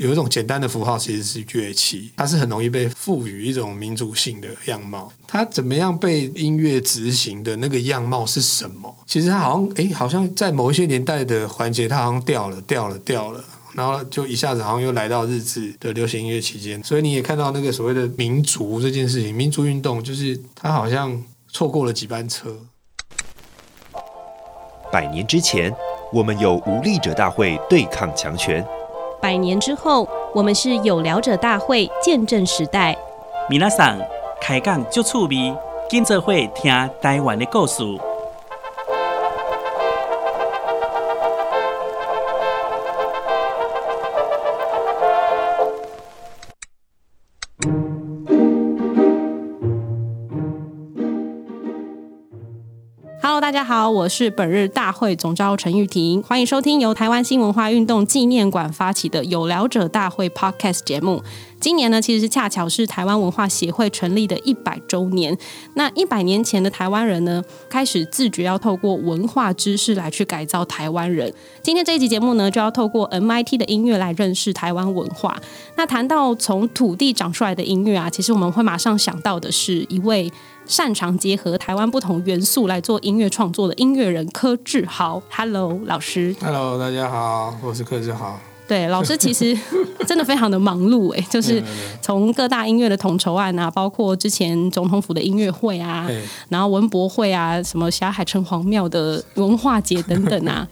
有一种简单的符号，其实是乐器，它是很容易被赋予一种民族性的样貌。它怎么样被音乐执行的那个样貌是什么？其实它好像，哎，好像在某一些年代的环节，它好像掉了，掉了，掉了，然后就一下子好像又来到日治的流行音乐期间。所以你也看到那个所谓的民族这件事情，民族运动就是它好像错过了几班车。百年之前，我们有无力者大会对抗强权。百年之后，我们是有聊者大会见证时代。米娜桑开讲就趣味，跟着会听台湾的故事。大家好，我是本日大会总召陈玉婷，欢迎收听由台湾新文化运动纪念馆发起的有聊者大会 Podcast 节目。今年呢，其实是恰巧是台湾文化协会成立的一百周年。那一百年前的台湾人呢，开始自觉要透过文化知识来去改造台湾人。今天这一集节目呢，就要透过 MIT 的音乐来认识台湾文化。那谈到从土地长出来的音乐啊，其实我们会马上想到的是一位。擅长结合台湾不同元素来做音乐创作的音乐人柯智豪，Hello，老师。Hello，大家好，我是柯智豪。对，老师其实 真的非常的忙碌哎，就是从各大音乐的统筹案啊，包括之前总统府的音乐会啊，然后文博会啊，什么霞海城隍庙的文化节等等啊。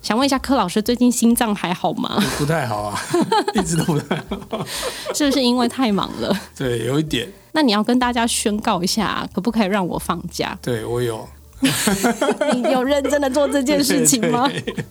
想问一下柯老师，最近心脏还好吗？不太好啊，一直都不太好。是不是因为太忙了？对，有一点。那你要跟大家宣告一下，可不可以让我放假？对，我有。你有认真的做这件事情吗？对，对，对，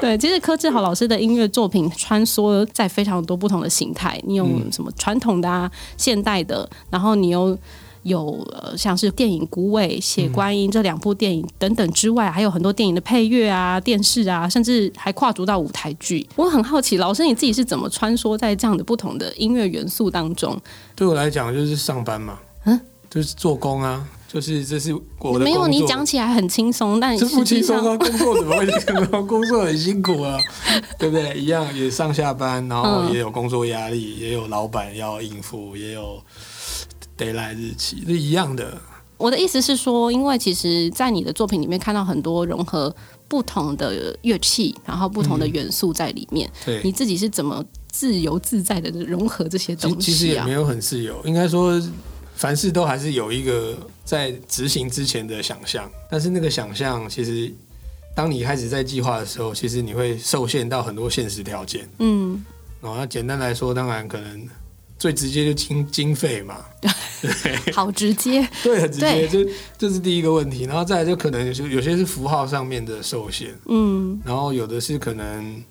对，其实柯志豪老师的音乐作品穿梭在非常多不同的形态，你有什么传统的啊、现代的，然后你又。有呃，像是电影《孤味》《血观音》这两部电影等等之外，还有很多电影的配乐啊、电视啊，甚至还跨足到舞台剧。我很好奇，老师你自己是怎么穿梭在这样的不同的音乐元素当中？对我来讲，就是上班嘛，嗯，就是做工啊，就是这是我的。没有，你讲起来很轻松，但是不轻松啊，工作怎么会轻松？工作很辛苦啊，对不对？一样也上下班，然后也有工作压力，也有老板要应付，也有。得来日期是一样的。我的意思是说，因为其实，在你的作品里面看到很多融合不同的乐器，然后不同的元素在里面。对，你自己是怎么自由自在的融合这些东西啊？其实也没有很自由，应该说，凡事都还是有一个在执行之前的想象。但是那个想象，其实当你开始在计划的时候，其实你会受限到很多现实条件。嗯，哦，那简单来说，当然可能。最直接就经经费嘛，对，好直接，对，很直接，就这是第一个问题。然后再来就可能就有些是符号上面的受限，嗯，然后有的是可能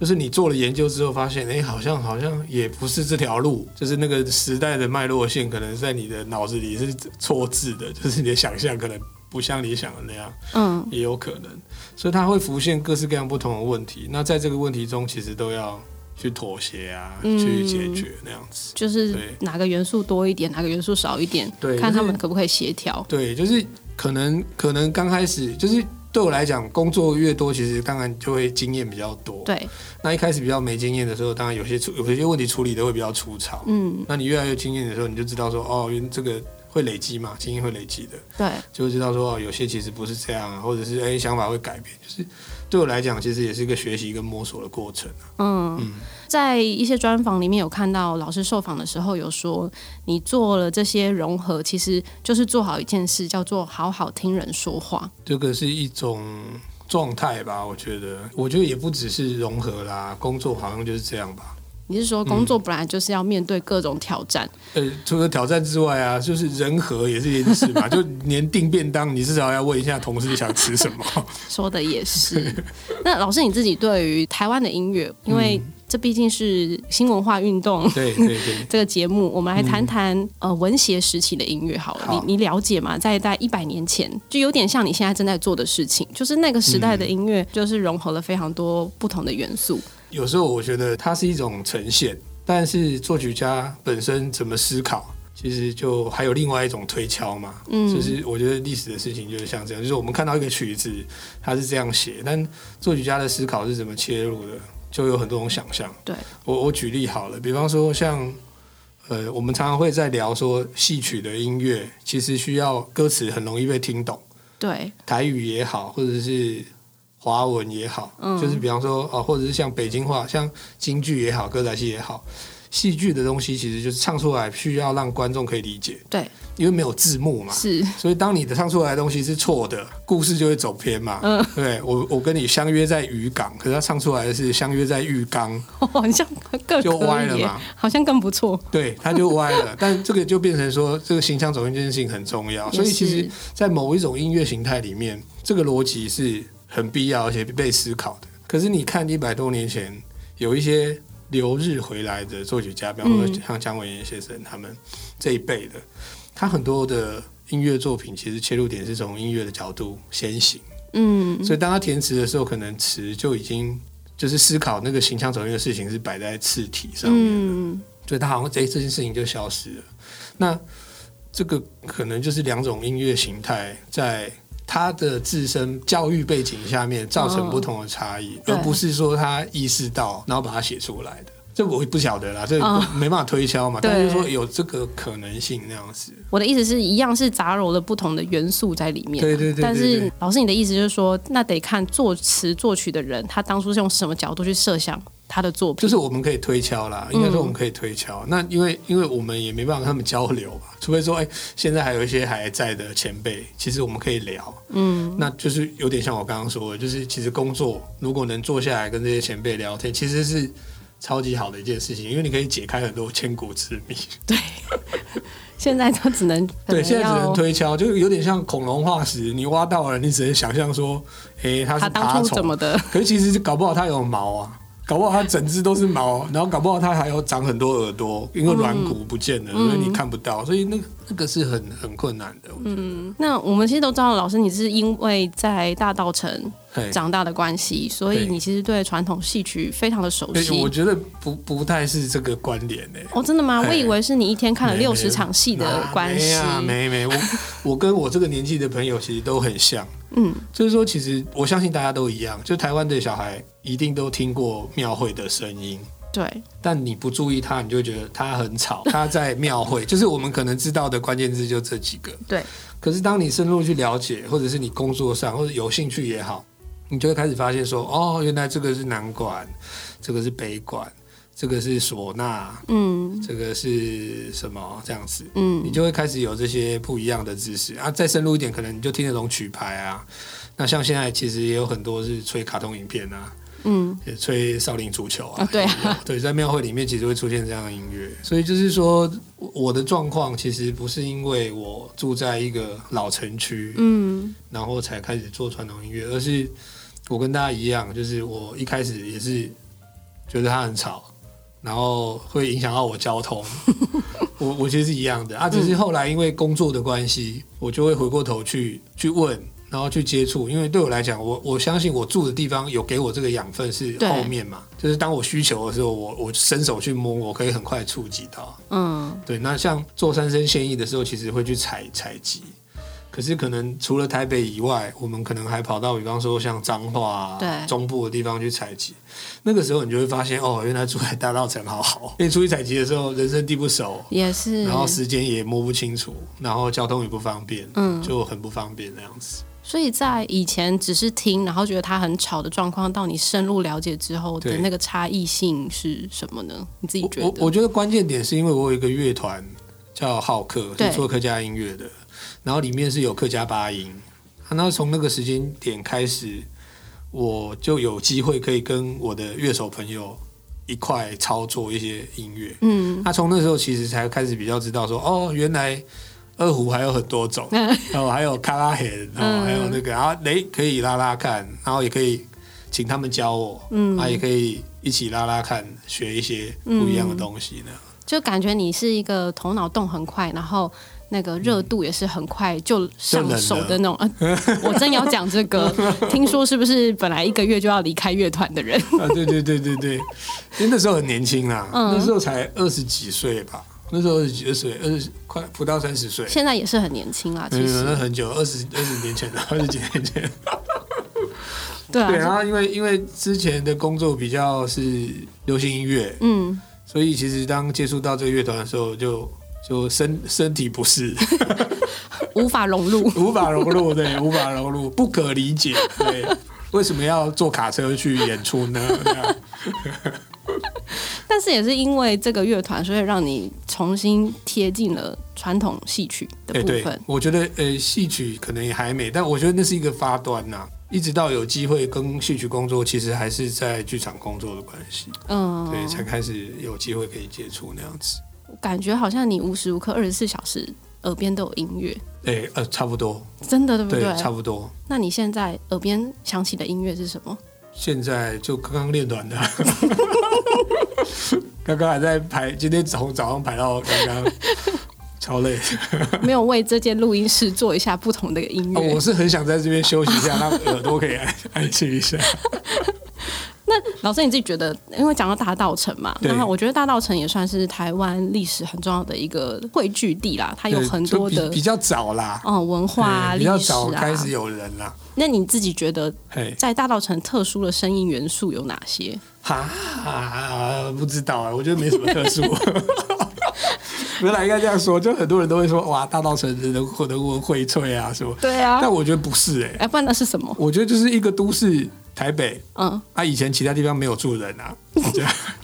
就是你做了研究之后发现，哎，好像好像也不是这条路，就是那个时代的脉络线可能在你的脑子里是错置的，就是你的想象可能不像你想的那样，嗯，也有可能，所以它会浮现各式各样不同的问题。那在这个问题中，其实都要。去妥协啊，嗯、去解决那样子，就是哪个元素多一点，哪个元素少一点，对，看他们可不可以协调。对，就是可能可能刚开始就是对我来讲，工作越多，其实当然就会经验比较多。对，那一开始比较没经验的时候，当然有些处有些问题处理的会比较粗糙。嗯，那你越来越经验的时候，你就知道说，哦，因为这个会累积嘛，经验会累积的。对，就会知道说，哦，有些其实不是这样啊，或者是哎想法会改变，就是。对我来讲，其实也是一个学习跟摸索的过程。嗯，嗯，在一些专访里面有看到老师受访的时候有说，你做了这些融合，其实就是做好一件事，叫做好好听人说话。这个是一种状态吧？我觉得，我觉得也不只是融合啦，工作好像就是这样吧。你是说工作本来就是要面对各种挑战？呃、嗯，除了挑战之外啊，就是人和也是一件事嘛。就连订便当，你至少要问一下同事想吃什么。说的也是。那老师你自己对于台湾的音乐，因为这毕竟是新文化运动，对对对，这个节目，我们来谈谈、嗯、呃文学时期的音乐好了。好你你了解吗？在在一百年前，就有点像你现在正在做的事情，就是那个时代的音乐，就是融合了非常多不同的元素。有时候我觉得它是一种呈现，但是作曲家本身怎么思考，其实就还有另外一种推敲嘛。嗯，就是我觉得历史的事情就是像这样，就是我们看到一个曲子，它是这样写，但作曲家的思考是怎么切入的，就有很多种想象。对，我我举例好了，比方说像呃，我们常常会在聊说戏曲的音乐，其实需要歌词很容易被听懂。对，台语也好，或者是华文也好，嗯，就是比方说啊，或者是像北京话，像京剧也好，歌仔戏也好，戏剧的东西其实就是唱出来需要让观众可以理解。对，因为没有字幕嘛，是，所以当你的唱出来的东西是错的，故事就会走偏嘛。嗯，对，我我跟你相约在渔港，可是他唱出来的是相约在浴缸，好像更就歪了嘛，好像更不错。对，他就歪了，但这个就变成说，这个形象走音这件事情很重要。所以其实，在某一种音乐形态里面，这个逻辑是很必要而且被思考的。可是你看一百多年前，有一些留日回来的作曲家，比方说像姜文彦先生他们这一辈的。他很多的音乐作品其实切入点是从音乐的角度先行，嗯，所以当他填词的时候，可能词就已经就是思考那个形象走音的事情是摆在次体上面的，嗯，所以他好像这这件事情就消失了。那这个可能就是两种音乐形态在他的自身教育背景下面造成不同的差异，哦，而不是说他意识到然后把它写出来的。这我不晓得啦，这没办法推敲嘛。哦、但是说有这个可能性那样子。我的意思是一样是杂糅了不同的元素在里面。对对对，对，对。但是老师，你的意思就是说，那得看作词作曲的人，他当初是用什么角度去设想他的作品。就是我们可以推敲啦，应该说我们可以推敲。嗯、那因为因为我们也没办法跟他们交流嘛，除非说，哎，现在还有一些还在的前辈，其实我们可以聊。嗯。那就是有点像我刚刚说的，就是其实工作如果能坐下来跟这些前辈聊天，其实是。超级好的一件事情，因为你可以解开很多千古之谜。对，现在都只能对，现在只能推敲，就有点像恐龙化石，你挖到了，你只能想象说，哎、欸，它是爬虫怎么的？可是其实搞不好它有毛啊。搞不好它整只都是毛，然后搞不好它还有长很多耳朵，因为软骨不见了，嗯、所以你看不到，所以那个那个是很很困难的。嗯，那我们其实都知道，老师你是因为在大稻城长大的关系，所以你其实对传统戏曲非常的熟悉。我觉得不不太是这个关联呢。哦，真的吗？我以为是你一天看了六十场戏的关系。没啊，没没，我 我跟我这个年纪的朋友其实都很像。嗯，就是说，其实我相信大家都一样，就台湾的小孩一定都听过庙会的声音。对，但你不注意它，你就会觉得它很吵。它在庙会，就是我们可能知道的关键字就这几个。对。可是当你深入去了解，或者是你工作上或者有兴趣也好，你就会开始发现说，哦，原来这个是南管，这个是北管。这个是唢呐，嗯，这个是什么这样子？嗯，你就会开始有这些不一样的知识啊。再深入一点，可能你就听得懂曲牌啊。那像现在其实也有很多是吹卡通影片啊，嗯，也吹少林足球啊。啊对啊，对，在庙会里面其实会出现这样的音乐。所以就是说，我的状况其实不是因为我住在一个老城区，嗯，然后才开始做传统音乐，而是我跟大家一样，就是我一开始也是觉得它很吵。然后会影响到我交通，我我其实是一样的。啊，只是后来因为工作的关系，我就会回过头去去问，然后去接触，因为对我来讲，我我相信我住的地方有给我这个养分是后面嘛，就是当我需求的时候，我我伸手去摸，我可以很快触及到，嗯，对，那像做三生现役的时候，其实会去采采集。可是可能除了台北以外，我们可能还跑到比方说像彰化、中部的地方去采集。那个时候你就会发现，哦，原来珠海大稻城好好。因为出去采集的时候，人生地不熟，也是，然后时间也摸不清楚，然后交通也不方便，嗯，就很不方便那样子。所以在以前只是听，然后觉得它很吵的状况，到你深入了解之后的那个差异性是什么呢？你自己觉得？我我觉得关键点是因为我有一个乐团叫浩克，是做客家音乐的。然后里面是有客家八音，那从那个时间点开始，我就有机会可以跟我的乐手朋友一块操作一些音乐。嗯，那从那时候其实才开始比较知道说，哦，原来二胡还有很多种，然 后还有卡拉弦，然后还有那个，然后诶可以拉拉看，然后也可以请他们教我，嗯，啊也可以一起拉拉看，学一些不一样的东西呢。就感觉你是一个头脑动很快，然后。那个热度也是很快就上手的那种，啊、我真要讲这个，听说是不是本来一个月就要离开乐团的人？啊，对对对对对，因为那时候很年轻啦，嗯、那时候才二十几岁吧，那时候二十几岁，二十快不到三十岁，现在也是很年轻啦，其实。那很久，二十二十年前了，二十几年前。对啊，对，然后因为因为之前的工作比较是流行音乐，嗯，所以其实当接触到这个乐团的时候就，就就身身体不适，无法融入，无法融入，对，无法融入，不可理解，对，为什么要坐卡车去演出呢？但是也是因为这个乐团，所以让你重新贴近了传统戏曲的部分。欸、我觉得呃，戏曲可能也还没，但我觉得那是一个发端呐、啊。一直到有机会跟戏曲工作，其实还是在剧场工作的关系，嗯，对，才开始有机会可以接触那样子。感觉好像你无时无刻二十四小时耳边都有音乐。哎、欸，呃，差不多，真的对不对？对，差不多。那你现在耳边响起的音乐是什么？现在就刚刚练完的。刚刚还在排，今天从早上排到刚刚，超累。没有为这间录音室做一下不同的音乐。哦，我是很想在这边休息一下，让耳朵可以安 安静一下。那老师你自己觉得，因为讲到大道城嘛，然后我觉得大道城也算是台湾历史很重要的一个汇聚地啦，它有很多的比，比较早啦，哦，文化啊，比较早开始有人啦。那你自己觉得，在大道城特殊的声音元素有哪些？哈，不知道啊，我觉得没什么特殊。原来应该这样说，就很多人都会说，哇，大稻埕人人文荟萃啊，什么？对啊。但我觉得不是哎、欸，哎，不然那是什么？我觉得就是一个都市，台北，嗯，啊，以前其他地方没有住人啊，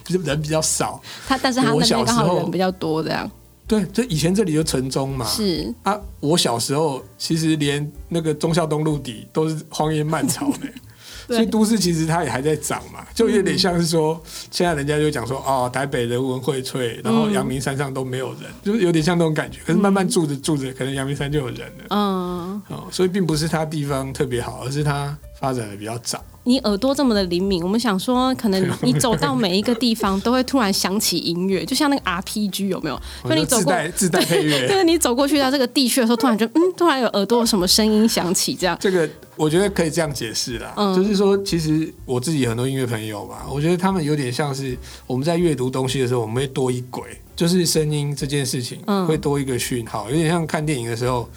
就 人比较少。他，但是他那边刚好人比较多，这样。对，这以前这里就城中嘛。是啊，我小时候其实连那个忠孝东路底都是荒烟蔓草的。所以都市其实它也还在涨嘛，就有点像是说，现在人家就讲说，哦，台北人文荟萃，然后阳明山上都没有人，就是有点像那种感觉。可是慢慢住着住着，可能阳明山就有人了。嗯，哦，所以并不是它地方特别好，而是它发展的比较早。你耳朵这么的灵敏，我们想说，可能 你走到每一个地方都会突然响起音乐，就像那个 RPG 有没有？就你走过自带自带配乐，就是你走过去到这个地区的时候，突然就嗯，突然有耳朵有什么声音响起，这样。这个我觉得可以这样解释啦，嗯、就是说，其实我自己很多音乐朋友吧，我觉得他们有点像是我们在阅读东西的时候，我们会多一轨，就是声音这件事情会多一个讯号，有点像看电影的时候。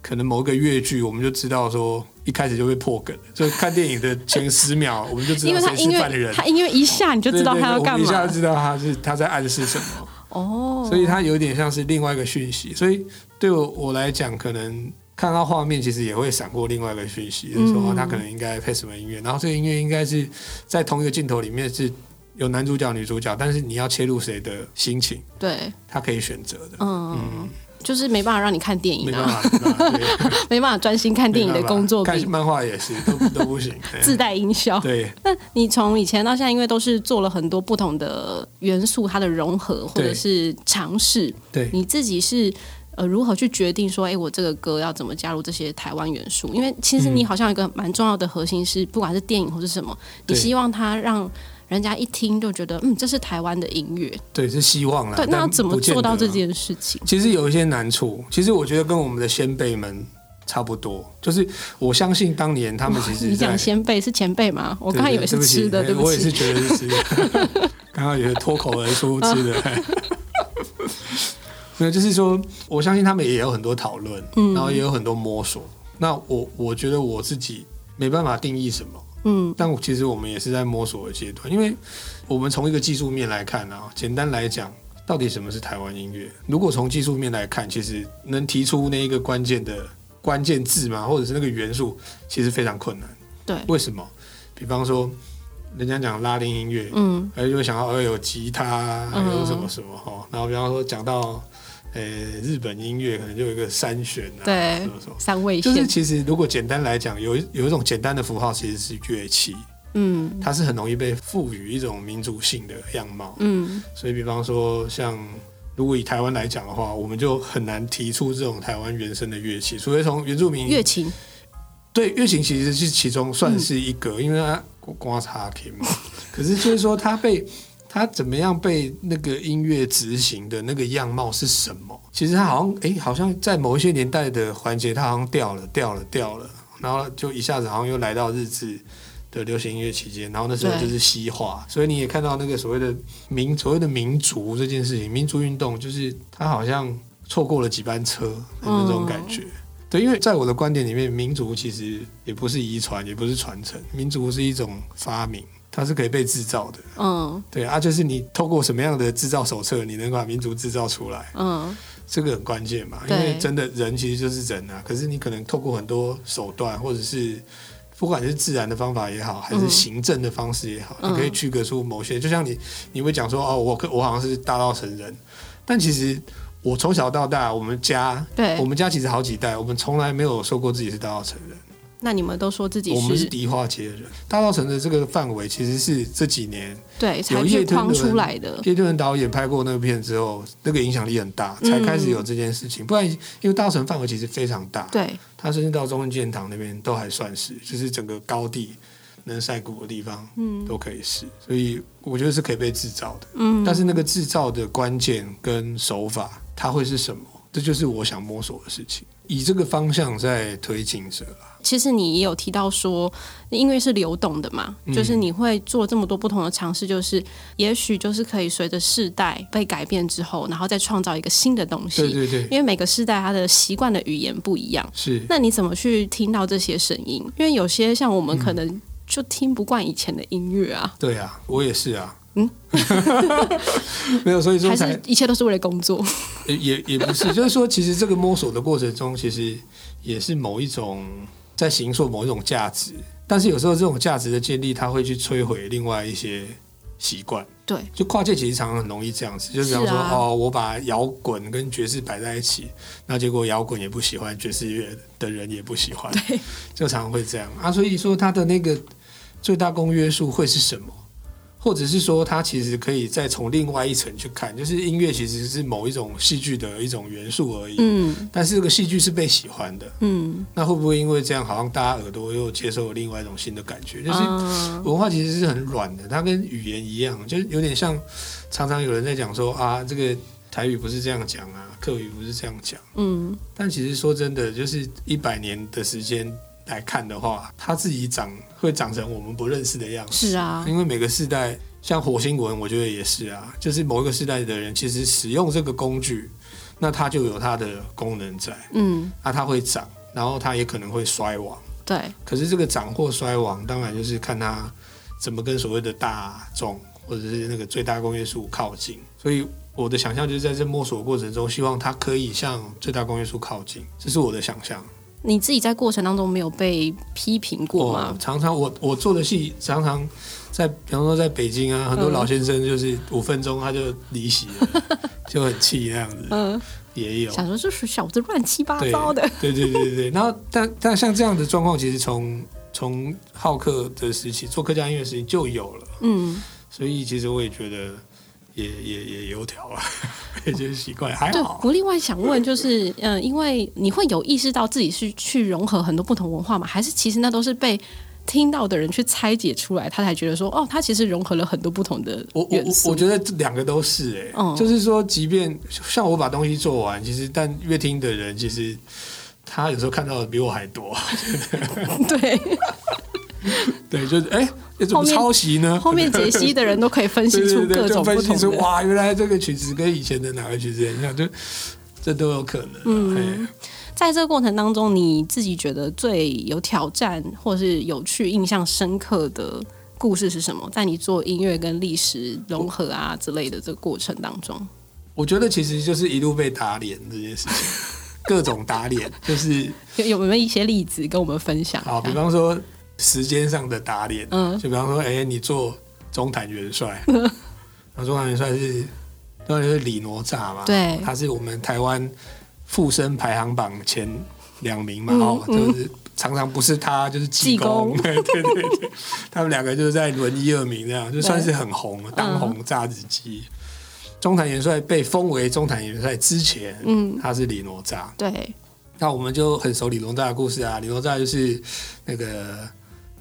可能某一个乐剧，我们就知道说一开始就会破梗，就看电影的前十秒，我们就知道谁是犯人。他音乐一下你就知道他要干嘛，一下就知道他是他在暗示什么。哦，所以他有点像是另外一个讯息。所以对我我来讲，可能看到画面其实也会闪过另外一个讯息，就是说他可能应该配什么音乐，然后这个音乐应该是在同一个镜头里面是有男主角、女主角，但是你要切入谁的心情，对，他可以选择的。嗯。嗯就是没办法让你看电影啊，没办法 专心看电影的工作，看漫画也是都都不行，自带音效。对，那你从以前到现在，因为都是做了很多不同的元素，它的融合或者是尝试，对，你自己是呃如何去决定说，哎，我这个歌要怎么加入这些台湾元素？因为其实你好像有一个蛮重要的核心是，不管是电影或是什么，你希望它让。人家一听就觉得，嗯，这是台湾的音乐，对，是希望啦。对，那要怎么做到这件事情？其实有一些难处。其实我觉得跟我们的先辈们差不多，就是我相信当年他们其实，你讲先辈是前辈吗？我刚才以为是吃的，对不起，我也是觉得是吃的。刚刚也是脱口而出吃的。没有，就是说，我相信他们也有很多讨论，然后也有很多摸索。那我我觉得我自己没办法定义什么。嗯，但其实我们也是在摸索的阶段，因为我们从一个技术面来看啊，简单来讲，到底什么是台湾音乐？如果从技术面来看，其实能提出那一个关键的关键字嘛，或者是那个元素，其实非常困难。对，为什么？比方说，人家讲拉丁音乐，嗯，还就会想到哦，有吉他，还有什么什么哈，然后比方说讲到。呃，日本音乐可能就有一个三弦啊，对，什么什么三味线。就是其实如果简单来讲，有有一种简单的符号，其实是乐器，嗯，它是很容易被赋予一种民族性的样貌，嗯。所以，比方说，像如果以台湾来讲的话，我们就很难提出这种台湾原生的乐器，除非从原住民乐琴。对，乐琴其实是其中算是一个，嗯、因为它刮擦琴嘛。可是就是说，它被。它怎么样被那个音乐执行的那个样貌是什么？其实他好像哎、欸，好像在某一些年代的环节，他好像掉了，掉了，掉了，然后就一下子好像又来到日治的流行音乐期间，然后那时候就是西化，所以你也看到那个所谓的民所谓的民族这件事情，民族运动就是他好像错过了几班车的那种感觉。对，因为在我的观点里面，民族其实也不是遗传，也不是传承，民族是一种发明，它是可以被制造的。嗯，对啊，就是你透过什么样的制造手册，你能把民族制造出来？嗯，这个很关键嘛，因为真的人其实就是人啊。可是你可能透过很多手段，或者是不管是自然的方法也好，还是行政的方式也好，嗯、你可以区隔出某些。就像你，你会讲说哦，我我好像是大道成人，但其实。我从小到大，我们家，对，我们家其实好几代，我们从来没有说过自己是大稻埕人。那你们都说自己是？我们是迪化街的人。大稻埕的这个范围其实是这几年对才去框出来的。叶敦导演拍过那个片之后，那个影响力很大，才开始有这件事情。嗯、不然，因为大稻埕范围其实非常大，对，它甚至到中正建堂那边都还算是，就是整个高地能晒谷的地方，嗯，都可以是。所以我觉得是可以被制造的，嗯。但是那个制造的关键跟手法。它会是什么？这就是我想摸索的事情，以这个方向在推进着。其实你也有提到说，因为是流动的嘛，嗯、就是你会做这么多不同的尝试，就是也许就是可以随着世代被改变之后，然后再创造一个新的东西。对对对。因为每个世代它的习惯的语言不一样。是。那你怎么去听到这些声音？因为有些像我们可能就听不惯以前的音乐啊。对啊，我也是啊。嗯，没有，所以说才还是一切都是为了工作。也也不是，就是说，其实这个摸索的过程中，其实也是某一种在形塑某一种价值。但是有时候这种价值的建立，它会去摧毁另外一些习惯。对，就跨界其实常常很容易这样子，就比方说，啊、哦，我把摇滚跟爵士摆在一起，那结果摇滚也不喜欢，爵士乐的人也不喜欢，对，就常常会这样啊。所以说，它的那个最大公约数会是什么？或者是说，它其实可以再从另外一层去看，就是音乐其实是某一种戏剧的一种元素而已。嗯。但是这个戏剧是被喜欢的。嗯。那会不会因为这样，好像大家耳朵又接受了另外一种新的感觉？就是文化其实是很软的，它跟语言一样，就有点像常常有人在讲说啊，这个台语不是这样讲啊，客语不是这样讲。嗯。但其实说真的，就是一百年的时间。来看的话，它自己长会长成我们不认识的样子。是啊，因为每个世代，像火星文，我觉得也是啊，就是某一个世代的人，其实使用这个工具，那它就有它的功能在。嗯，那它会长，然后它也可能会衰亡。对。可是这个长或衰亡，当然就是看它怎么跟所谓的大众或者是那个最大公约数靠近。所以我的想象就是在这摸索过程中，希望它可以向最大公约数靠近，这是我的想象。你自己在过程当中没有被批评过吗？哦、常常我我做的戏常常在，比方说在北京啊，很多老先生就是五分钟他就离席了，就很气那样子。嗯，也有。想说就是小子乱七八糟的。对对对对对。然后但但像这样的状况，其实从从好客的时期做客家音乐时期就有了。嗯。所以其实我也觉得。也也也油条啊，也就是习惯还好。我另外想问，就是嗯、呃，因为你会有意识到自己是去融合很多不同文化吗？还是其实那都是被听到的人去拆解出来，他才觉得说，哦，他其实融合了很多不同的。我我我觉得两个都是哎、欸，嗯、就是说，即便像我把东西做完，其实但乐听的人其实他有时候看到的比我还多。对。对，就是哎，怎么抄袭呢？后面解析的人都可以分析出各种不同的，分析出哇，原来这个曲子跟以前的哪个曲子一样，就这都有可能。嗯，在这个过程当中，你自己觉得最有挑战或是有趣、印象深刻的故事是什么？在你做音乐跟历史融合啊之类的这个过程当中，我觉得其实就是一路被打脸这件事情，各种打脸，就是有有没有一些例子跟我们分享？好，比方说。时间上的打脸，嗯，就比方说，哎、欸，你做中坛元帅，然后中坛元帅是，当然是李哪吒嘛，对，他是我们台湾附身排行榜前两名嘛，哦、嗯，就是常常不是他就是济公，对对对，他们两个就是在轮一二名这样，就算是很红，对当红炸子鸡。嗯、中坛元帅被封为中坛元帅之前，嗯，他是李哪吒，对，那我们就很熟李哪吒的故事啊，李哪吒就是那个。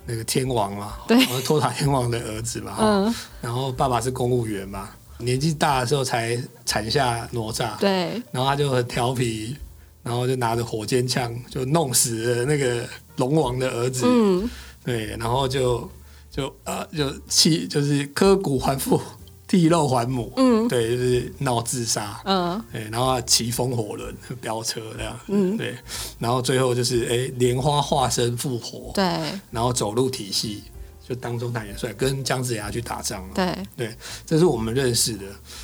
那个天王嘛，对，托塔天王的儿子嘛，嗯，然后爸爸是公务员嘛，年纪大的时候才产下哪吒，对，然后他就很调皮，然后就拿着火箭枪就弄死了那个龙王的儿子，嗯，对，然后就就呃就气就是割骨还父，替肉还母，嗯，对，就是闹自杀，嗯，对，然后骑风火轮飙车这样，嗯，对，然后最后就是哎，莲花化身复活，对，然后走入体系，就当中大元帅跟姜子牙去打仗了，对，对，这是我们认识的。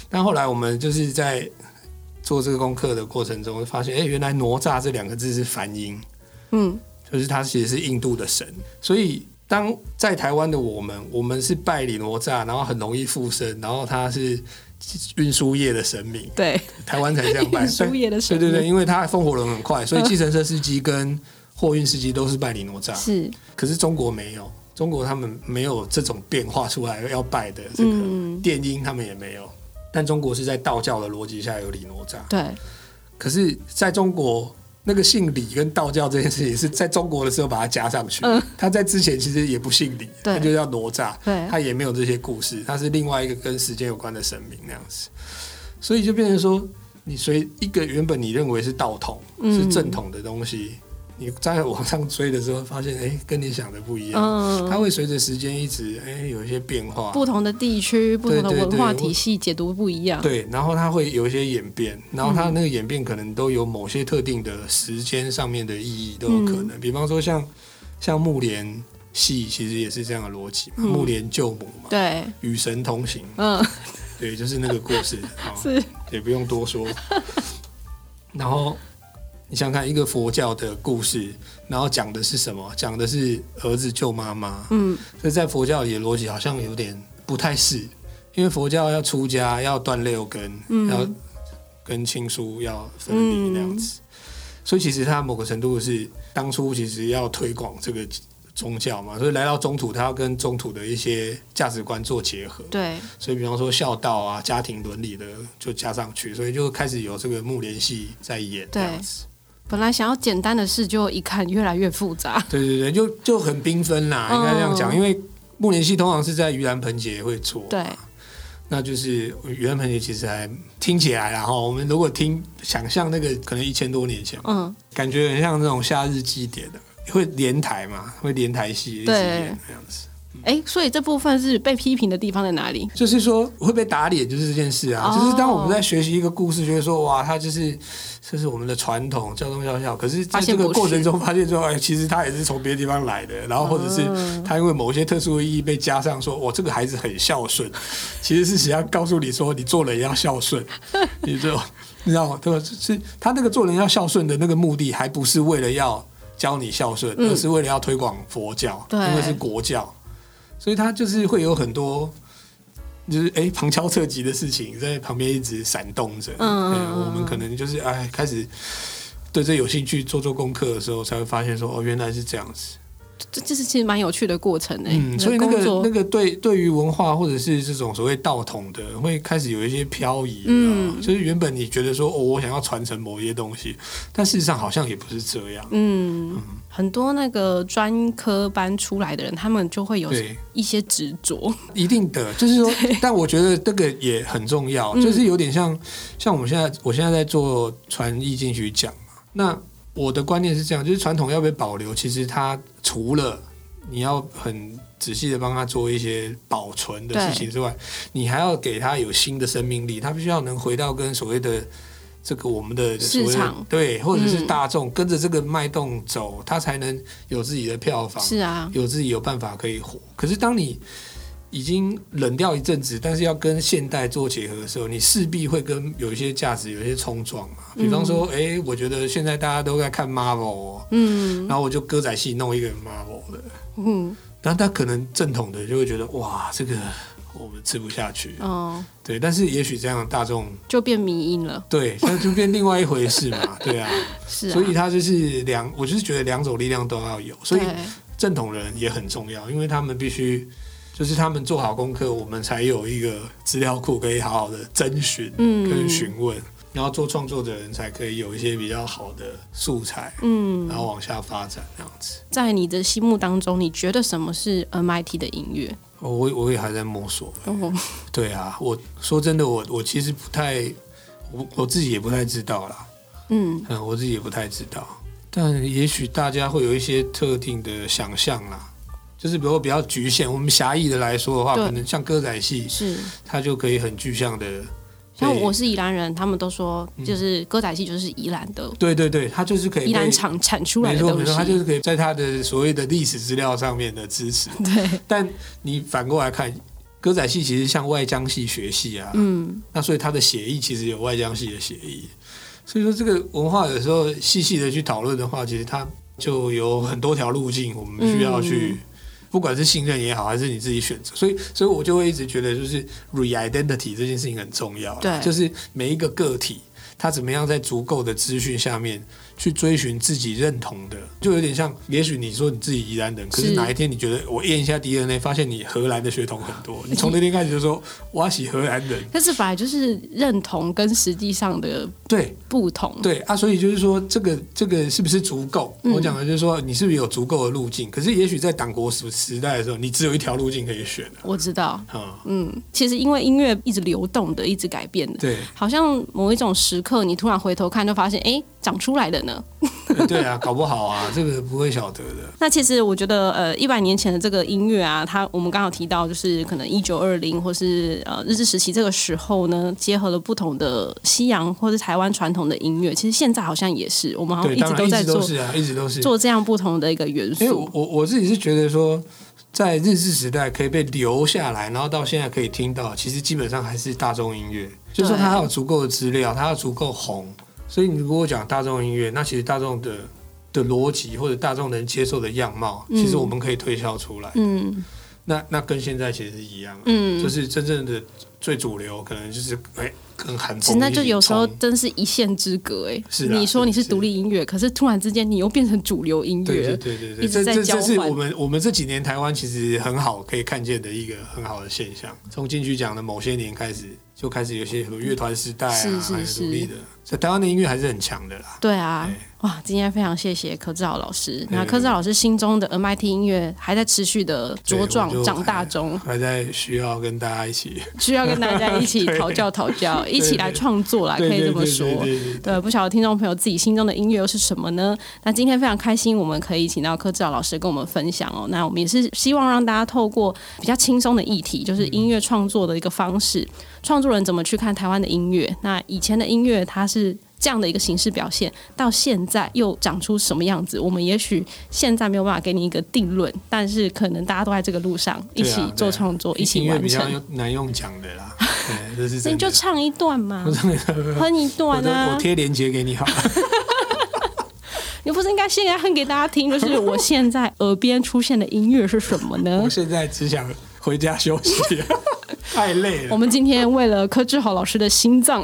但后来我们就是在做这个功课的过程中，发现哎，原来哪吒这两个字是梵音，嗯，就是他其实是印度的神，所以。当在台湾的我们，我们是拜李哪吒，然后很容易附身，然后他是运输业的神明。对，台湾才这样拜。运输业的神明。对对对，因为他风火轮很快，所以计程车司机跟货运司机都是拜李哪吒。是，可是中国没有，中国他们没有这种变化出来要拜的这个电音，他们也没有。但中国是在道教的逻辑下有李哪吒。对，可是在中国。那个姓李跟道教这件事情是在中国的时候把它加上去，嗯、他在之前其实也不姓李，他就叫哪吒，他也没有这些故事，他是另外一个跟时间有关的神明那样子，所以就变成说，你随一个原本你认为是道统、嗯、是正统的东西。你在往上追的时候，发现哎、欸，跟你想的不一样。嗯，它会随着时间一直哎、欸、有一些变化。不同的地区、不同的文化体系解读不一样。对，然后它会有一些演变，然后它那个演变可能都有某些特定的时间上面的意义都有可能。嗯、比方说像像木莲戏，其实也是这样的逻辑嘛。木莲、救母嘛，对，与神同行。嗯，对，就是那个故事。是，也不用多说。然后。你想看一个佛教的故事，然后讲的是什么？讲的是儿子救妈妈。嗯，所以在佛教里的逻辑好像有点不太是，因为佛教要出家，要断六根，嗯、要跟亲疏要分离那样子。嗯、所以其实他某个程度是当初其实要推广这个宗教嘛，所以来到中土，他要跟中土的一些价值观做结合。对，所以比方说孝道啊、家庭伦理的就加上去，所以就开始有这个木莲戏在演这样子。本来想要简单的事，就一看越来越复杂。对对对，就就很缤纷啦，应该这样讲。嗯、因为木莲戏通常是在盂兰盆节会做，对，那就是盂兰盆节其实还听起来，然后我们如果听想象那个可能一千多年前，嗯，感觉很像那种夏日祭典的，会连台嘛，会连台戏一直演这样子。哎，所以这部分是被批评的地方在哪里？就是说会被打脸，就是这件事啊。哦、就是当我们在学习一个故事，觉得说哇，他就是这是我们的传统，教忠孝孝。可是在这个过程中发现说，哎，其实他也是从别的地方来的。然后或者是他因为某些特殊的意义被加上说，我这个孩子很孝顺，其实是想要告诉你说，你做人要孝顺。你知道，你知道吗？对吧？是他那个做人要孝顺的那个目的，还不是为了要教你孝顺，而是为了要推广佛教，嗯、因为是国教。所以他就是会有很多，就是哎旁敲侧击的事情在旁边一直闪动着。嗯，我们可能就是哎开始对这有兴趣，做做功课的时候，才会发现说哦，原来是这样子。这这是其实蛮有趣的过程呢。嗯，所以那个那个对对于文化或者是这种所谓道统的，会开始有一些漂移。嗯，就是原本你觉得说哦，我想要传承某一些东西，但事实上好像也不是这样。嗯，嗯很多那个专科班出来的人，他们就会有一些执着。一定的，就是说，但我觉得这个也很重要，就是有点像像我们现在我现在在做传艺进去讲嘛，那。我的观念是这样，就是传统要被保留，其实它除了你要很仔细的帮他做一些保存的事情之外，你还要给他有新的生命力，他必须要能回到跟所谓的这个我们的所谓市场对，或者是大众、嗯、跟着这个脉动走，他才能有自己的票房，是啊，有自己有办法可以火。可是当你已经冷掉一阵子，但是要跟现代做结合的时候，你势必会跟有一些价值有一些冲撞嘛。比方说，哎、嗯欸，我觉得现在大家都在看 Marvel，嗯，然后我就歌仔戏弄一个 Marvel 的，嗯，但他可能正统的就会觉得，哇，这个我们吃不下去，哦，对，但是也许这样大众就变迷因了，对，那就变另外一回事嘛，对啊，是啊，所以他就是两，我就是觉得两种力量都要有，所以正统人也很重要，因为他们必须。就是他们做好功课，我们才有一个资料库可以好好的征询跟询问，嗯、然后做创作的人才可以有一些比较好的素材，嗯，然后往下发展这样子。在你的心目当中，你觉得什么是 MIT 的音乐？我我也还在摸索。哦，对啊，我说真的，我我其实不太，我我自己也不太知道啦。嗯，嗯，我自己也不太知道，但也许大家会有一些特定的想象啦。就是比如比较局限，我们狭义的来说的话，可能像歌仔戏是，它就可以很具象的。像我是宜兰人，他们都说就是歌仔戏就是宜兰的。对对对，它就是可以宜兰产产出来的东西。没错没错，它就是可以在它的所谓的历史资料上面的支持。对。但你反过来看，歌仔戏其实向外江系学戏啊，嗯，那所以它的写意其实有外江系的写意。所以说这个文化有时候细细的去讨论的话，其实它就有很多条路径，我们需要去。不管是信任也好，还是你自己选择，所以，所以我就会一直觉得，就是 re-identity 这件事情很重要。对，就是每一个个体，他怎么样在足够的资讯下面。去追寻自己认同的，就有点像，也许你说你自己宜兰人，可是哪一天你觉得我验一下 DNA，发现你荷兰的血统很多，你从那天开始就说我要洗荷兰人。但是本来就是认同跟实际上的对不同，对，对啊，所以就是说这个这个是不是足够？嗯、我讲的就是说你是不是有足够的路径？可是也许在党国时时代的时候，你只有一条路径可以选。我知道，嗯嗯，其实因为音乐一直流动的，一直改变的，对，好像某一种时刻，你突然回头看，就发现哎。诶长出来的呢？对啊，搞不好啊，这个不会晓得的。那其实我觉得，呃，一百年前的这个音乐啊，它我们刚好提到，就是可能一九二零或是呃日治时期这个时候呢，结合了不同的西洋或是台湾传统的音乐。其实现在好像也是，我们好像一直都在做，是啊，一直都是做这样不同的一个元素。因为我我自己是觉得说，在日治时代可以被留下来，然后到现在可以听到，其实基本上还是大众音乐，就是说它有足够的资料，它要足够红。所以你如果讲大众音乐，那其实大众的的逻辑或者大众能接受的样貌，嗯、其实我们可以推销出来。嗯，那那跟现在其实是一样。嗯，就是真正的最主流，可能就是哎。跟韩风，那就有时候真是一线之隔哎。是，你说你是独立音乐，可是突然之间你又变成主流音乐，对对对对对，这这这是我们我们这几年台湾其实很好可以看见的一个很好的现象。从金曲奖的某些年开始，就开始有些什么乐团时代啊，是是是的，所以台湾的音乐还是很强的啦。对啊。哇，今天非常谢谢柯志豪老师。那柯志豪老师心中的 MIT 音乐还在持续的茁壮长大中，还在需要跟大家一起，需要跟大家一起讨教讨教，一起来创作啦，可以这么说。对，不晓得听众朋友自己心中的音乐又是什么呢？那今天非常开心，我们可以请到柯志豪老师跟我们分享哦。那我们也是希望让大家透过比较轻松的议题，就是音乐创作的一个方式，创作人怎么去看台湾的音乐？那以前的音乐它是。这样的一个形式表现，到现在又长出什么样子？我们也许现在没有办法给你一个定论，但是可能大家都在这个路上一起做创作，一起完成。比较难用讲的啦，对，这是。你就唱一段嘛，哼一段啊，我贴链接给你好了。你不是应该现在哼给大家听？就是我现在耳边出现的音乐是什么呢？我现在只想回家休息。太累了。我们今天为了柯志豪老师的心脏，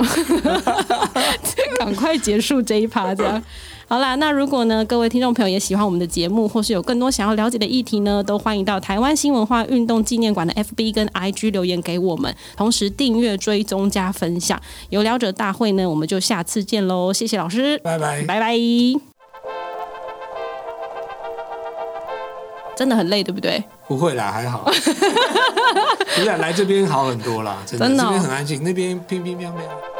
赶快结束这一趴，这样。好啦，那如果呢，各位听众朋友也喜欢我们的节目，或是有更多想要了解的议题呢，都欢迎到台湾新文化运动纪念馆的 FB 跟 IG 留言给我们，同时订阅、追踪、加分享。有聊者大会呢，我们就下次见喽！谢谢老师，拜拜，拜拜。真的很累，对不对？不会啦，还好。不是来这边好很多啦，真的，真的哦、这边很安静，那边乒乒乓乓。